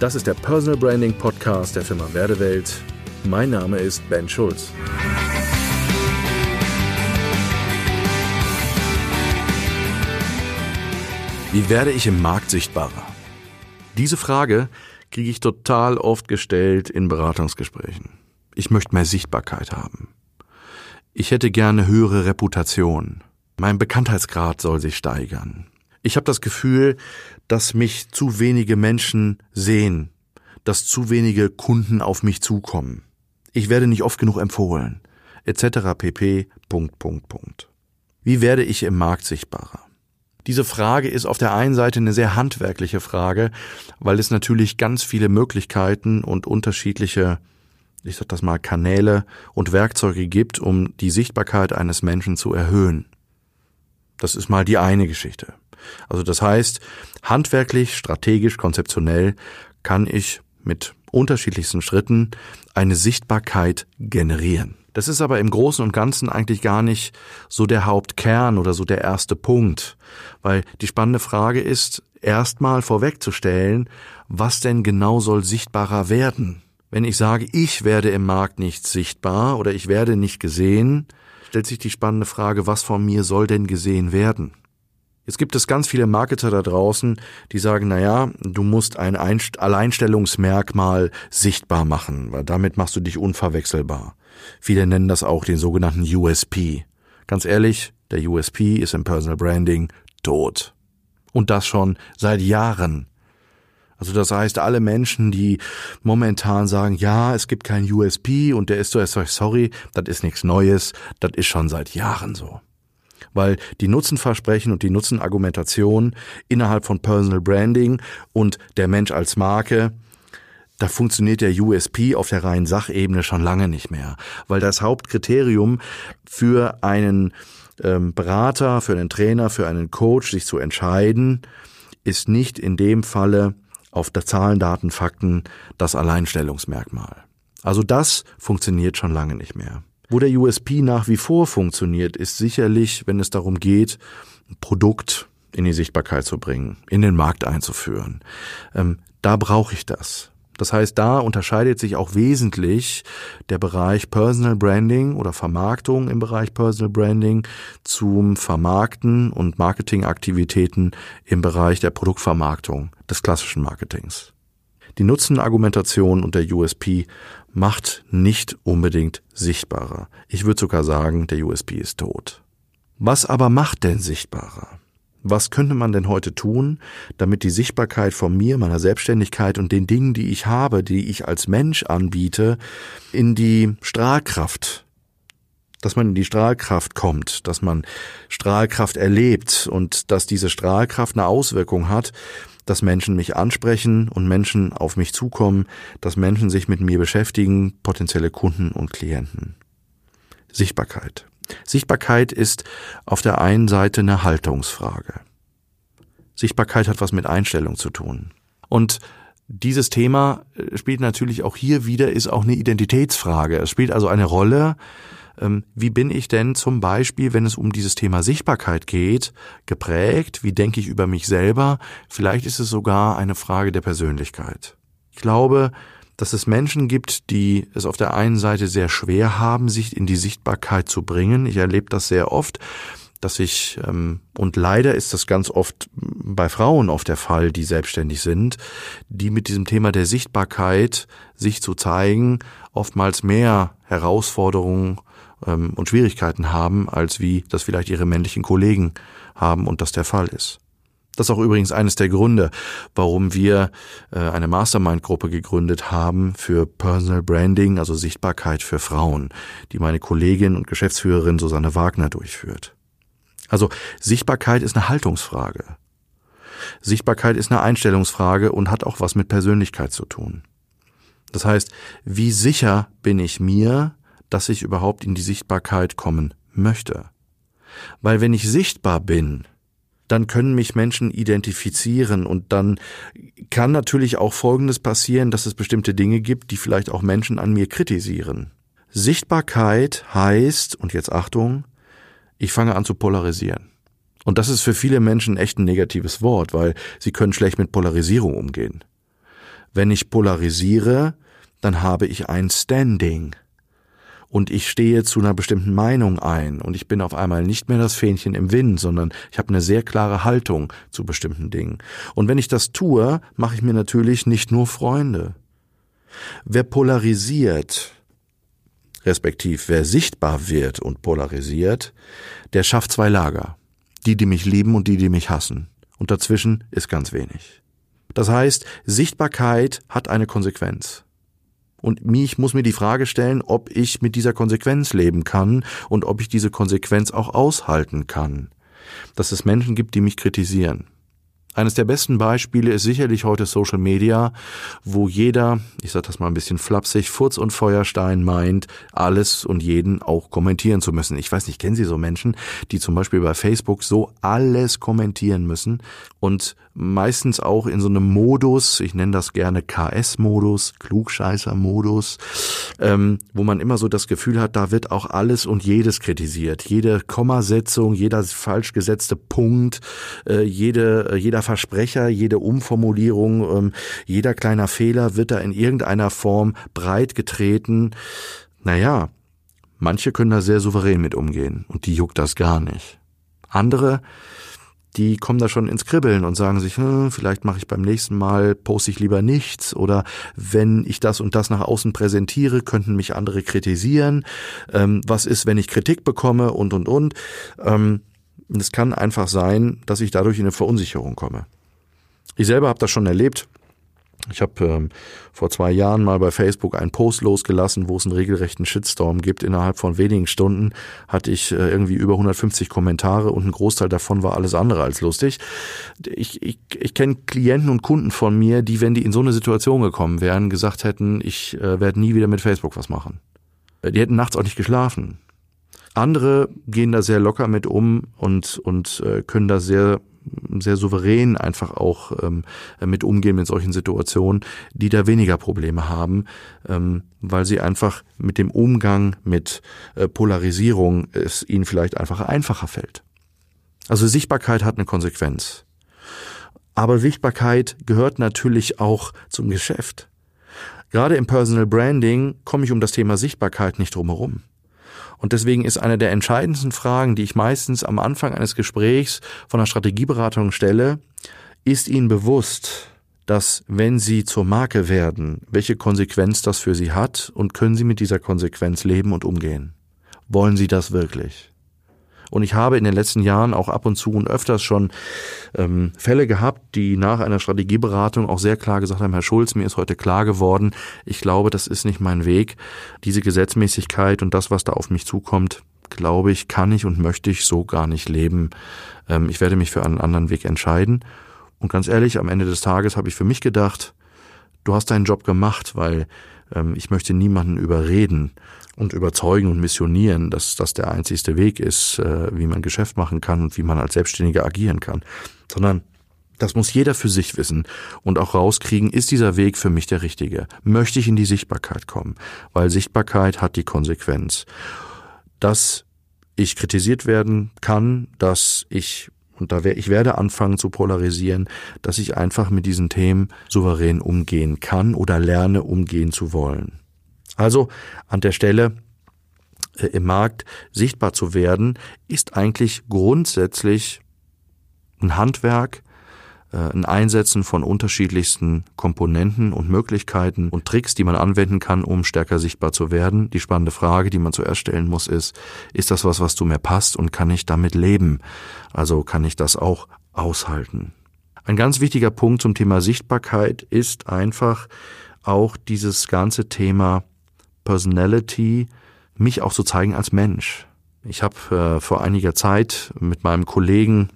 Das ist der Personal Branding Podcast der Firma Werdewelt. Mein Name ist Ben Schulz. Wie werde ich im Markt sichtbarer? Diese Frage kriege ich total oft gestellt in Beratungsgesprächen. Ich möchte mehr Sichtbarkeit haben. Ich hätte gerne höhere Reputation. Mein Bekanntheitsgrad soll sich steigern. Ich habe das Gefühl, dass mich zu wenige Menschen sehen, dass zu wenige Kunden auf mich zukommen. Ich werde nicht oft genug empfohlen, etc. pp. Punkt, Punkt, Punkt. Wie werde ich im Markt sichtbarer? Diese Frage ist auf der einen Seite eine sehr handwerkliche Frage, weil es natürlich ganz viele Möglichkeiten und unterschiedliche, ich sag das mal, Kanäle und Werkzeuge gibt, um die Sichtbarkeit eines Menschen zu erhöhen. Das ist mal die eine Geschichte. Also das heißt, handwerklich, strategisch, konzeptionell kann ich mit unterschiedlichsten Schritten eine Sichtbarkeit generieren. Das ist aber im Großen und Ganzen eigentlich gar nicht so der Hauptkern oder so der erste Punkt, weil die spannende Frage ist, erstmal vorwegzustellen, was denn genau soll sichtbarer werden? Wenn ich sage, ich werde im Markt nicht sichtbar oder ich werde nicht gesehen, stellt sich die spannende Frage, was von mir soll denn gesehen werden? Jetzt gibt es ganz viele Marketer da draußen, die sagen, na ja, du musst ein Alleinstellungsmerkmal sichtbar machen, weil damit machst du dich unverwechselbar. Viele nennen das auch den sogenannten USP. Ganz ehrlich, der USP ist im Personal Branding tot. Und das schon seit Jahren. Also das heißt, alle Menschen, die momentan sagen, ja, es gibt kein USP und der ist so, sorry, das ist nichts Neues, das ist schon seit Jahren so weil die Nutzenversprechen und die Nutzenargumentation innerhalb von Personal Branding und der Mensch als Marke, da funktioniert der USP auf der reinen Sachebene schon lange nicht mehr, weil das Hauptkriterium für einen ähm, Berater, für einen Trainer, für einen Coach, sich zu entscheiden, ist nicht in dem Falle auf der Zahlen, Daten, Fakten das Alleinstellungsmerkmal. Also das funktioniert schon lange nicht mehr. Wo der USP nach wie vor funktioniert, ist sicherlich, wenn es darum geht, ein Produkt in die Sichtbarkeit zu bringen, in den Markt einzuführen. Ähm, da brauche ich das. Das heißt, da unterscheidet sich auch wesentlich der Bereich Personal Branding oder Vermarktung im Bereich Personal Branding zum Vermarkten und Marketingaktivitäten im Bereich der Produktvermarktung des klassischen Marketings. Die Nutzenargumentation und der USP macht nicht unbedingt sichtbarer. Ich würde sogar sagen, der USP ist tot. Was aber macht denn sichtbarer? Was könnte man denn heute tun, damit die Sichtbarkeit von mir, meiner Selbstständigkeit und den Dingen, die ich habe, die ich als Mensch anbiete, in die Strahlkraft dass man in die Strahlkraft kommt, dass man Strahlkraft erlebt und dass diese Strahlkraft eine Auswirkung hat dass Menschen mich ansprechen und Menschen auf mich zukommen, dass Menschen sich mit mir beschäftigen, potenzielle Kunden und Klienten. Sichtbarkeit. Sichtbarkeit ist auf der einen Seite eine Haltungsfrage. Sichtbarkeit hat was mit Einstellung zu tun. Und dieses Thema äh, spielt natürlich auch hier wieder, ist auch eine Identitätsfrage. Es spielt also eine Rolle, ähm, wie bin ich denn zum Beispiel, wenn es um dieses Thema Sichtbarkeit geht, geprägt? Wie denke ich über mich selber? Vielleicht ist es sogar eine Frage der Persönlichkeit. Ich glaube, dass es Menschen gibt, die es auf der einen Seite sehr schwer haben, sich in die Sichtbarkeit zu bringen. Ich erlebe das sehr oft, dass ich, ähm, und leider ist das ganz oft bei Frauen oft der Fall, die selbstständig sind, die mit diesem Thema der Sichtbarkeit, sich zu zeigen, oftmals mehr Herausforderungen ähm, und Schwierigkeiten haben, als wie das vielleicht ihre männlichen Kollegen haben und das der Fall ist. Das ist auch übrigens eines der Gründe, warum wir äh, eine Mastermind-Gruppe gegründet haben für Personal Branding, also Sichtbarkeit für Frauen, die meine Kollegin und Geschäftsführerin Susanne Wagner durchführt. Also Sichtbarkeit ist eine Haltungsfrage. Sichtbarkeit ist eine Einstellungsfrage und hat auch was mit Persönlichkeit zu tun. Das heißt, wie sicher bin ich mir, dass ich überhaupt in die Sichtbarkeit kommen möchte. Weil wenn ich sichtbar bin, dann können mich Menschen identifizieren und dann kann natürlich auch Folgendes passieren, dass es bestimmte Dinge gibt, die vielleicht auch Menschen an mir kritisieren. Sichtbarkeit heißt, und jetzt Achtung, ich fange an zu polarisieren. Und das ist für viele Menschen echt ein negatives Wort, weil sie können schlecht mit Polarisierung umgehen. Wenn ich polarisiere, dann habe ich ein Standing. Und ich stehe zu einer bestimmten Meinung ein und ich bin auf einmal nicht mehr das Fähnchen im Wind, sondern ich habe eine sehr klare Haltung zu bestimmten Dingen. Und wenn ich das tue, mache ich mir natürlich nicht nur Freunde. Wer polarisiert, respektiv wer sichtbar wird und polarisiert, der schafft zwei Lager. Die, die mich lieben und die, die mich hassen. Und dazwischen ist ganz wenig. Das heißt, Sichtbarkeit hat eine Konsequenz. Und ich muss mir die Frage stellen, ob ich mit dieser Konsequenz leben kann und ob ich diese Konsequenz auch aushalten kann. Dass es Menschen gibt, die mich kritisieren. Eines der besten Beispiele ist sicherlich heute Social Media, wo jeder, ich sage das mal ein bisschen flapsig, Furz und Feuerstein meint, alles und jeden auch kommentieren zu müssen. Ich weiß nicht, kennen Sie so Menschen, die zum Beispiel bei Facebook so alles kommentieren müssen und meistens auch in so einem Modus, ich nenne das gerne KS-Modus, Klugscheißer-Modus, ähm, wo man immer so das Gefühl hat, da wird auch alles und jedes kritisiert. Jede Kommasetzung, jeder falsch gesetzte Punkt, äh, jede, äh, jeder Versprecher, jede Umformulierung, ähm, jeder kleiner Fehler wird da in irgendeiner Form breit getreten. Naja, manche können da sehr souverän mit umgehen und die juckt das gar nicht. Andere, die kommen da schon ins Kribbeln und sagen sich, hm, vielleicht mache ich beim nächsten Mal, poste ich lieber nichts oder wenn ich das und das nach außen präsentiere, könnten mich andere kritisieren. Ähm, was ist, wenn ich Kritik bekomme und und und. Ähm, es kann einfach sein, dass ich dadurch in eine Verunsicherung komme. Ich selber habe das schon erlebt. Ich habe ähm, vor zwei Jahren mal bei Facebook einen Post losgelassen, wo es einen regelrechten Shitstorm gibt. Innerhalb von wenigen Stunden hatte ich äh, irgendwie über 150 Kommentare und ein Großteil davon war alles andere als lustig. Ich, ich, ich kenne Klienten und Kunden von mir, die, wenn die in so eine Situation gekommen wären, gesagt hätten, ich äh, werde nie wieder mit Facebook was machen. Die hätten nachts auch nicht geschlafen. Andere gehen da sehr locker mit um und, und äh, können da sehr sehr souverän einfach auch ähm, mit umgehen mit solchen Situationen, die da weniger Probleme haben, ähm, weil sie einfach mit dem Umgang mit äh, Polarisierung es ihnen vielleicht einfach einfacher fällt. Also Sichtbarkeit hat eine Konsequenz. Aber Sichtbarkeit gehört natürlich auch zum Geschäft. Gerade im Personal Branding komme ich um das Thema Sichtbarkeit nicht drum herum. Und deswegen ist eine der entscheidendsten Fragen, die ich meistens am Anfang eines Gesprächs von einer Strategieberatung stelle, ist Ihnen bewusst, dass wenn Sie zur Marke werden, welche Konsequenz das für Sie hat und können Sie mit dieser Konsequenz leben und umgehen? Wollen Sie das wirklich? Und ich habe in den letzten Jahren auch ab und zu und öfters schon ähm, Fälle gehabt, die nach einer Strategieberatung auch sehr klar gesagt haben, Herr Schulz, mir ist heute klar geworden, ich glaube, das ist nicht mein Weg. Diese Gesetzmäßigkeit und das, was da auf mich zukommt, glaube ich, kann ich und möchte ich so gar nicht leben. Ähm, ich werde mich für einen anderen Weg entscheiden. Und ganz ehrlich, am Ende des Tages habe ich für mich gedacht, du hast deinen Job gemacht, weil ähm, ich möchte niemanden überreden und überzeugen und missionieren, dass das der einzigste Weg ist, äh, wie man Geschäft machen kann und wie man als Selbstständiger agieren kann, sondern das muss jeder für sich wissen und auch rauskriegen, ist dieser Weg für mich der richtige? Möchte ich in die Sichtbarkeit kommen? Weil Sichtbarkeit hat die Konsequenz, dass ich kritisiert werden kann, dass ich und da wär, ich werde anfangen zu polarisieren, dass ich einfach mit diesen Themen souverän umgehen kann oder lerne umgehen zu wollen. Also an der Stelle äh, im Markt sichtbar zu werden, ist eigentlich grundsätzlich ein Handwerk, äh, ein Einsetzen von unterschiedlichsten Komponenten und Möglichkeiten und Tricks, die man anwenden kann, um stärker sichtbar zu werden. Die spannende Frage, die man zuerst stellen muss, ist, ist das was, was zu mir passt und kann ich damit leben? Also kann ich das auch aushalten? Ein ganz wichtiger Punkt zum Thema Sichtbarkeit ist einfach auch dieses ganze Thema Personality, mich auch zu zeigen als Mensch. Ich habe äh, vor einiger Zeit mit meinem Kollegen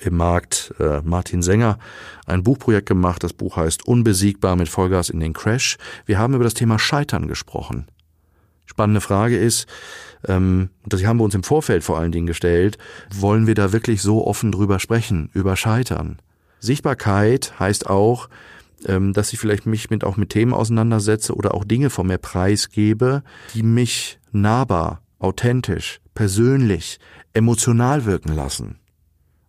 im Markt, äh, Martin Sänger, ein Buchprojekt gemacht. Das Buch heißt Unbesiegbar mit Vollgas in den Crash. Wir haben über das Thema Scheitern gesprochen. Spannende Frage ist, ähm, das haben wir uns im Vorfeld vor allen Dingen gestellt, wollen wir da wirklich so offen drüber sprechen, über Scheitern? Sichtbarkeit heißt auch, ähm, dass ich vielleicht mich mit auch mit Themen auseinandersetze oder auch Dinge von mir preisgebe, die mich nahbar, authentisch, persönlich, emotional wirken lassen.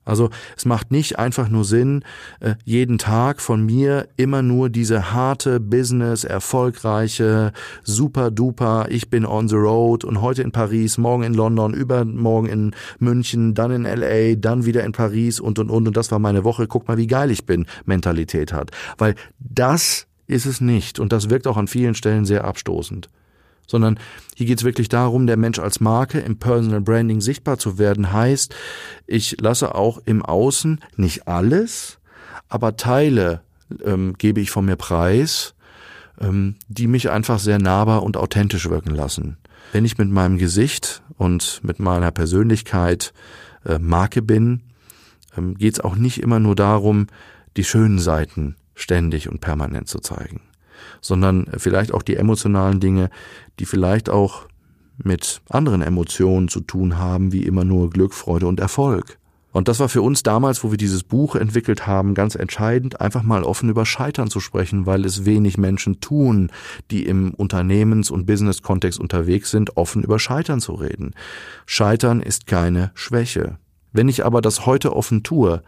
Also es macht nicht einfach nur Sinn, äh, jeden Tag von mir immer nur diese harte Business, erfolgreiche, super duper, ich bin on the road und heute in Paris, morgen in London, übermorgen in München, dann in LA, dann wieder in Paris und und und. Und das war meine Woche, guck mal, wie geil ich bin, Mentalität hat. Weil das ist es nicht. Und das wirkt auch an vielen Stellen sehr abstoßend sondern hier geht es wirklich darum, der Mensch als Marke im Personal Branding sichtbar zu werden, heißt, ich lasse auch im Außen nicht alles, aber Teile ähm, gebe ich von mir preis, ähm, die mich einfach sehr nahbar und authentisch wirken lassen. Wenn ich mit meinem Gesicht und mit meiner Persönlichkeit äh, Marke bin, ähm, geht es auch nicht immer nur darum, die schönen Seiten ständig und permanent zu zeigen sondern vielleicht auch die emotionalen Dinge, die vielleicht auch mit anderen Emotionen zu tun haben, wie immer nur Glück, Freude und Erfolg. Und das war für uns damals, wo wir dieses Buch entwickelt haben, ganz entscheidend, einfach mal offen über Scheitern zu sprechen, weil es wenig Menschen tun, die im Unternehmens- und Business-Kontext unterwegs sind, offen über Scheitern zu reden. Scheitern ist keine Schwäche. Wenn ich aber das heute offen tue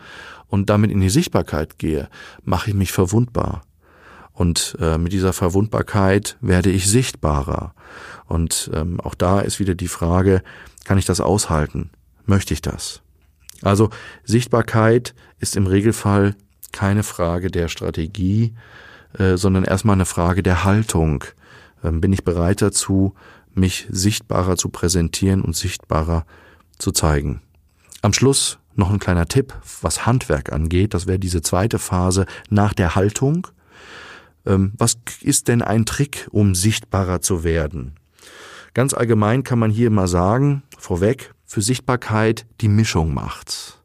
und damit in die Sichtbarkeit gehe, mache ich mich verwundbar. Und äh, mit dieser Verwundbarkeit werde ich sichtbarer. Und ähm, auch da ist wieder die Frage, kann ich das aushalten? Möchte ich das? Also Sichtbarkeit ist im Regelfall keine Frage der Strategie, äh, sondern erstmal eine Frage der Haltung. Ähm, bin ich bereit dazu, mich sichtbarer zu präsentieren und sichtbarer zu zeigen? Am Schluss noch ein kleiner Tipp, was Handwerk angeht. Das wäre diese zweite Phase nach der Haltung. Ähm, was ist denn ein Trick, um sichtbarer zu werden? Ganz allgemein kann man hier mal sagen, vorweg, für Sichtbarkeit die Mischung macht's.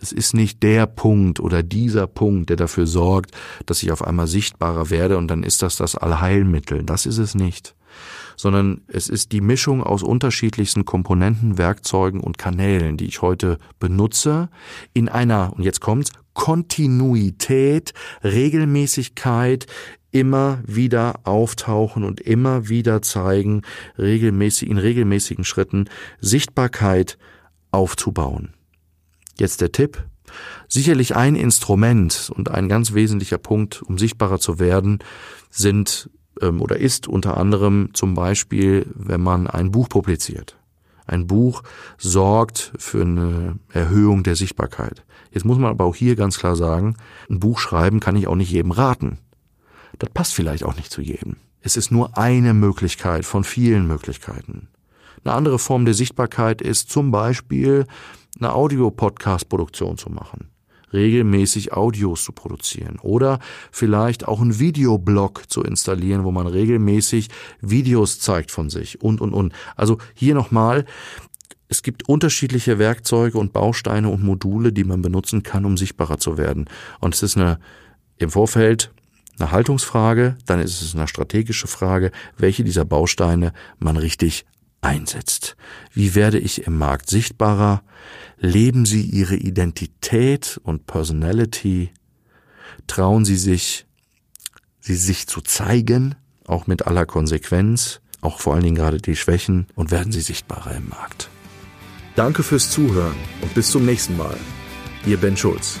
Es ist nicht der Punkt oder dieser Punkt, der dafür sorgt, dass ich auf einmal sichtbarer werde und dann ist das das Allheilmittel. Das ist es nicht. Sondern es ist die Mischung aus unterschiedlichsten Komponenten, Werkzeugen und Kanälen, die ich heute benutze, in einer, und jetzt kommt's, Kontinuität, Regelmäßigkeit, immer wieder auftauchen und immer wieder zeigen, regelmäßig, in regelmäßigen Schritten Sichtbarkeit aufzubauen. Jetzt der Tipp. Sicherlich ein Instrument und ein ganz wesentlicher Punkt, um sichtbarer zu werden, sind ähm, oder ist unter anderem zum Beispiel, wenn man ein Buch publiziert. Ein Buch sorgt für eine Erhöhung der Sichtbarkeit. Jetzt muss man aber auch hier ganz klar sagen, ein Buch schreiben kann ich auch nicht jedem raten. Das passt vielleicht auch nicht zu jedem. Es ist nur eine Möglichkeit von vielen Möglichkeiten. Eine andere Form der Sichtbarkeit ist zum Beispiel eine Audio-Podcast-Produktion zu machen regelmäßig Audios zu produzieren oder vielleicht auch einen Videoblog zu installieren, wo man regelmäßig Videos zeigt von sich und, und, und. Also hier nochmal, es gibt unterschiedliche Werkzeuge und Bausteine und Module, die man benutzen kann, um sichtbarer zu werden. Und es ist eine im Vorfeld eine Haltungsfrage, dann ist es eine strategische Frage, welche dieser Bausteine man richtig einsetzt. Wie werde ich im Markt sichtbarer? Leben Sie Ihre Identität und Personality? Trauen Sie sich, sie sich zu zeigen, auch mit aller Konsequenz, auch vor allen Dingen gerade die Schwächen und werden Sie sichtbarer im Markt. Danke fürs Zuhören und bis zum nächsten Mal. Ihr Ben Schulz.